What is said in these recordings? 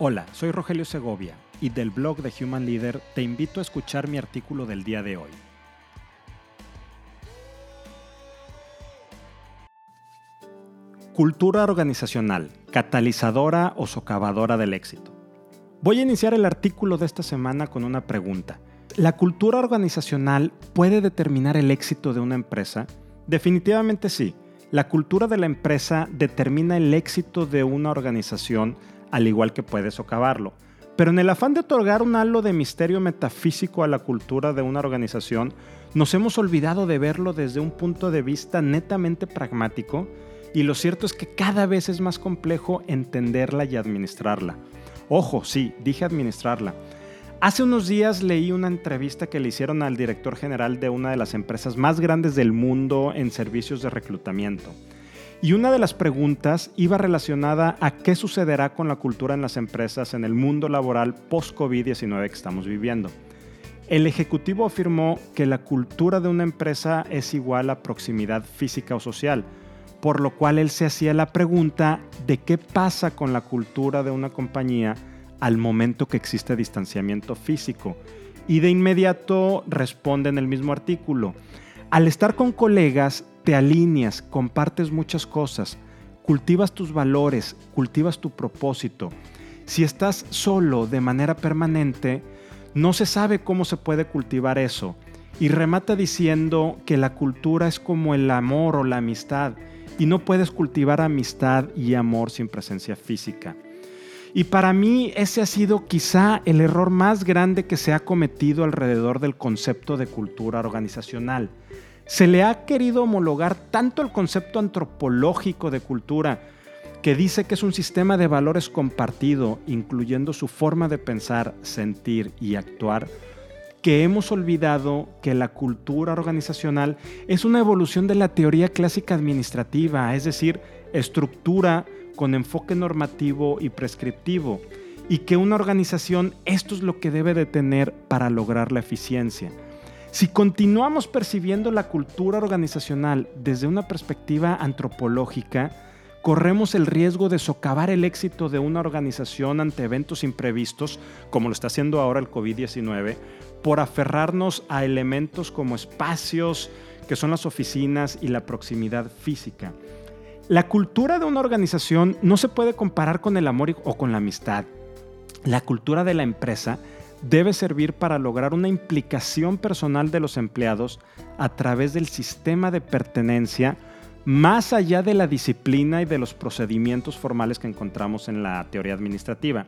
Hola, soy Rogelio Segovia y del blog de Human Leader te invito a escuchar mi artículo del día de hoy. Cultura organizacional, catalizadora o socavadora del éxito. Voy a iniciar el artículo de esta semana con una pregunta. ¿La cultura organizacional puede determinar el éxito de una empresa? Definitivamente sí. La cultura de la empresa determina el éxito de una organización al igual que puede socavarlo. Pero en el afán de otorgar un halo de misterio metafísico a la cultura de una organización, nos hemos olvidado de verlo desde un punto de vista netamente pragmático y lo cierto es que cada vez es más complejo entenderla y administrarla. Ojo, sí, dije administrarla. Hace unos días leí una entrevista que le hicieron al director general de una de las empresas más grandes del mundo en servicios de reclutamiento. Y una de las preguntas iba relacionada a qué sucederá con la cultura en las empresas en el mundo laboral post-COVID-19 que estamos viviendo. El ejecutivo afirmó que la cultura de una empresa es igual a proximidad física o social, por lo cual él se hacía la pregunta de qué pasa con la cultura de una compañía al momento que existe distanciamiento físico. Y de inmediato responde en el mismo artículo, al estar con colegas te alineas, compartes muchas cosas, cultivas tus valores, cultivas tu propósito. Si estás solo de manera permanente, no se sabe cómo se puede cultivar eso. Y remata diciendo que la cultura es como el amor o la amistad, y no puedes cultivar amistad y amor sin presencia física. Y para mí ese ha sido quizá el error más grande que se ha cometido alrededor del concepto de cultura organizacional. Se le ha querido homologar tanto el concepto antropológico de cultura, que dice que es un sistema de valores compartido, incluyendo su forma de pensar, sentir y actuar, que hemos olvidado que la cultura organizacional es una evolución de la teoría clásica administrativa, es decir, estructura con enfoque normativo y prescriptivo, y que una organización esto es lo que debe de tener para lograr la eficiencia. Si continuamos percibiendo la cultura organizacional desde una perspectiva antropológica, corremos el riesgo de socavar el éxito de una organización ante eventos imprevistos, como lo está haciendo ahora el COVID-19, por aferrarnos a elementos como espacios, que son las oficinas y la proximidad física. La cultura de una organización no se puede comparar con el amor o con la amistad. La cultura de la empresa debe servir para lograr una implicación personal de los empleados a través del sistema de pertenencia más allá de la disciplina y de los procedimientos formales que encontramos en la teoría administrativa.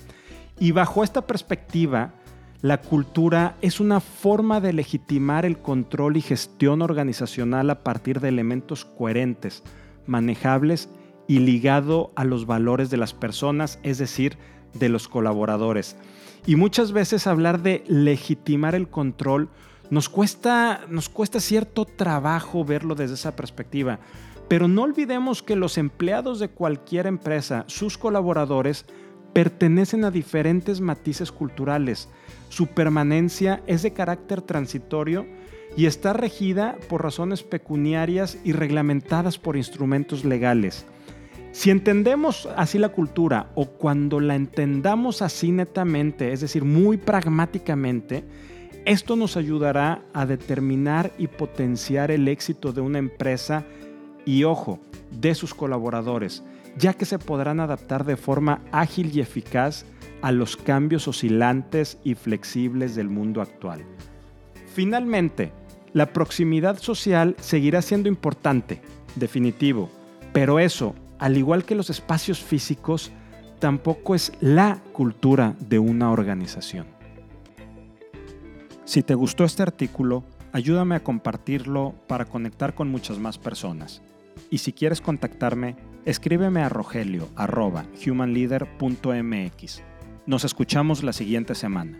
Y bajo esta perspectiva, la cultura es una forma de legitimar el control y gestión organizacional a partir de elementos coherentes, manejables y ligado a los valores de las personas, es decir, de los colaboradores. Y muchas veces hablar de legitimar el control nos cuesta, nos cuesta cierto trabajo verlo desde esa perspectiva. Pero no olvidemos que los empleados de cualquier empresa, sus colaboradores, pertenecen a diferentes matices culturales. Su permanencia es de carácter transitorio y está regida por razones pecuniarias y reglamentadas por instrumentos legales. Si entendemos así la cultura o cuando la entendamos así netamente, es decir, muy pragmáticamente, esto nos ayudará a determinar y potenciar el éxito de una empresa y, ojo, de sus colaboradores, ya que se podrán adaptar de forma ágil y eficaz a los cambios oscilantes y flexibles del mundo actual. Finalmente, la proximidad social seguirá siendo importante, definitivo, pero eso al igual que los espacios físicos, tampoco es la cultura de una organización. Si te gustó este artículo, ayúdame a compartirlo para conectar con muchas más personas. Y si quieres contactarme, escríbeme a rogelio.humanleader.mx. Nos escuchamos la siguiente semana.